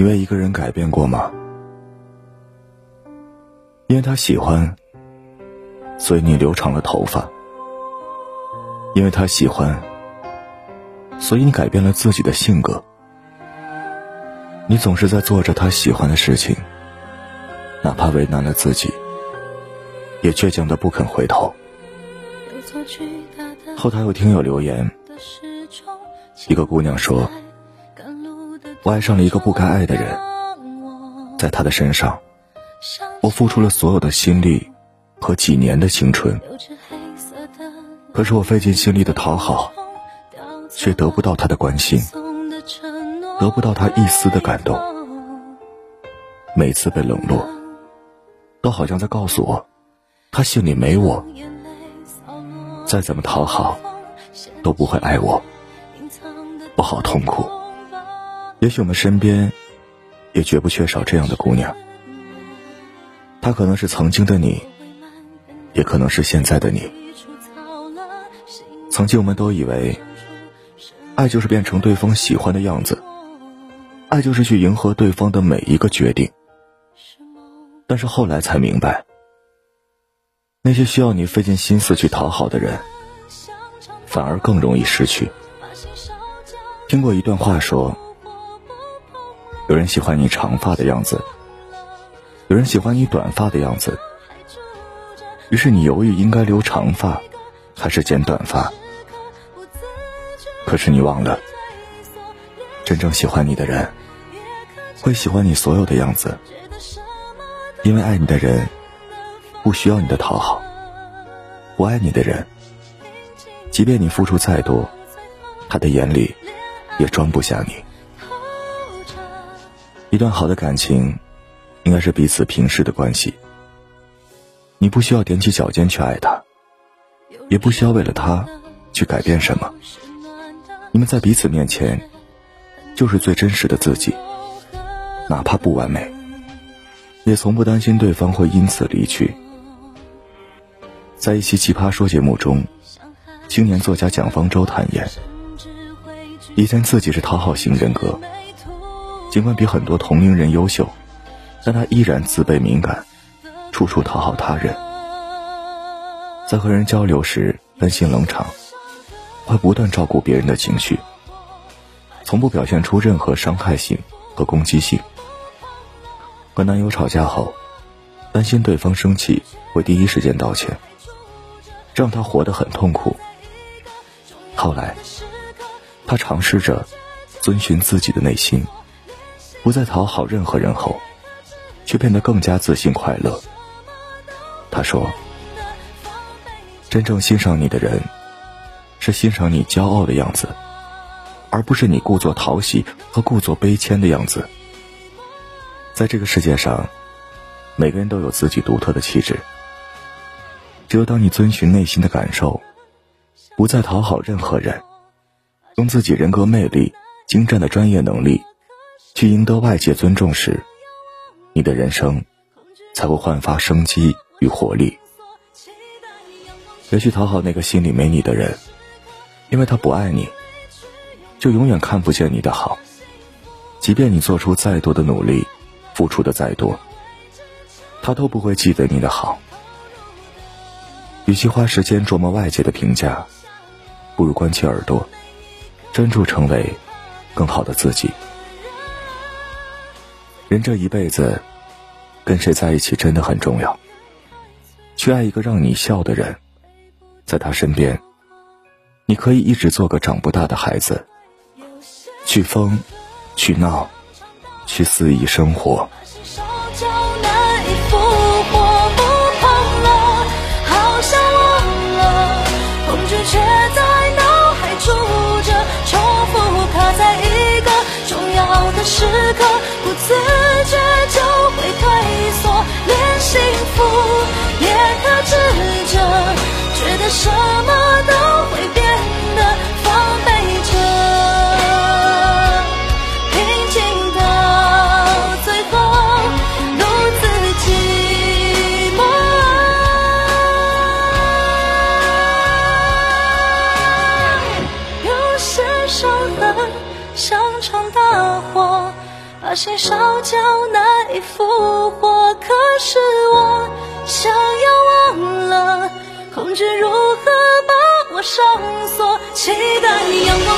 你为一个人改变过吗？因为他喜欢所以你留长了头发。因为他喜欢所以你改变了自己的性格。你总是在做着他喜欢的事情哪怕为难了自己也倔强的不肯回头。后台有听友留言一个姑娘说我爱上了一个不该爱的人，在他的身上，我付出了所有的心力和几年的青春，可是我费尽心力的讨好，却得不到他的关心。”得不到他一丝的感动，每次被冷落，都好像在告诉我，他心里没我，再怎么讨好，都不会爱我，我好痛苦。也许我们身边，也绝不缺少这样的姑娘，她可能是曾经的你，也可能是现在的你。曾经我们都以为，爱就是变成对方喜欢的样子。爱就是去迎合对方的每一个决定，但是后来才明白，那些需要你费尽心思去讨好的人，反而更容易失去。听过一段话说，有人喜欢你长发的样子，有人喜欢你短发的样子，于是你犹豫应该留长发，还是剪短发，可是你忘了，真正喜欢你的人。会喜欢你所有的样子，因为爱你的人不需要你的讨好；不爱你的人，即便你付出再多，他的眼里也装不下你。一段好的感情，应该是彼此平视的关系。你不需要踮起脚尖去爱他，也不需要为了他去改变什么。你们在彼此面前，就是最真实的自己。哪怕不完美，也从不担心对方会因此离去。在一期《奇葩说》节目中，青年作家蒋方舟坦言，以前自己是讨好型人格，尽管比很多同龄人优秀，但他依然自卑敏感，处处讨好他人。在和人交流时，担心冷场，会不断照顾别人的情绪，从不表现出任何伤害性和攻击性。和男友吵架后，担心对方生气，会第一时间道歉，这让他活得很痛苦。后来，他尝试着遵循自己的内心，不再讨好任何人后，却变得更加自信快乐。他说：“真正欣赏你的人，是欣赏你骄傲的样子，而不是你故作讨喜和故作卑谦的样子。”在这个世界上，每个人都有自己独特的气质。只有当你遵循内心的感受，不再讨好任何人，用自己人格魅力、精湛的专业能力，去赢得外界尊重时，你的人生才会焕发生机与活力。别去讨好那个心里没你的人，因为他不爱你，就永远看不见你的好。即便你做出再多的努力。付出的再多，他都不会记得你的好。与其花时间琢磨外界的评价，不如关起耳朵，专注成为更好的自己。人这一辈子，跟谁在一起真的很重要。去爱一个让你笑的人，在他身边，你可以一直做个长不大的孩子，去疯，去闹。去肆意生活。时刻，不自，幸福把心烧焦难以复活。可是我想要忘了，恐惧如何把我上锁？期待阳光